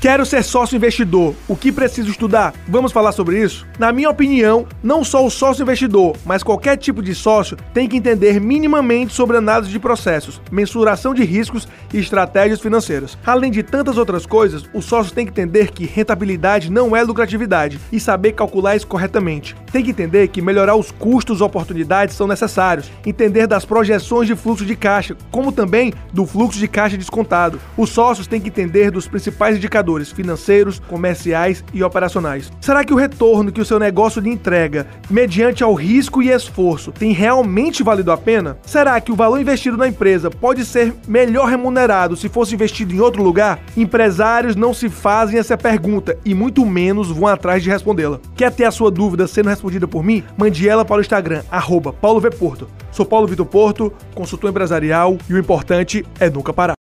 Quero ser sócio investidor. O que preciso estudar? Vamos falar sobre isso? Na minha opinião, não só o sócio investidor, mas qualquer tipo de sócio tem que entender minimamente sobre análise de processos, mensuração de riscos e estratégias financeiras. Além de tantas outras coisas, o sócio tem que entender que rentabilidade não é lucratividade e saber calcular isso corretamente. Tem que entender que melhorar os custos e oportunidades são necessários, entender das projeções de fluxo de caixa, como também do fluxo de caixa descontado. Os sócios têm que entender dos principais indicadores financeiros, comerciais e operacionais. Será que o retorno que o seu negócio lhe entrega, mediante ao risco e esforço, tem realmente valido a pena? Será que o valor investido na empresa pode ser melhor remunerado se fosse investido em outro lugar? Empresários não se fazem essa pergunta e muito menos vão atrás de respondê-la. Quer ter a sua dúvida sendo respondida por mim? Mande ela para o Instagram, arroba Paulo V. Porto. Sou Paulo Vitor Porto, consultor empresarial e o importante é nunca parar.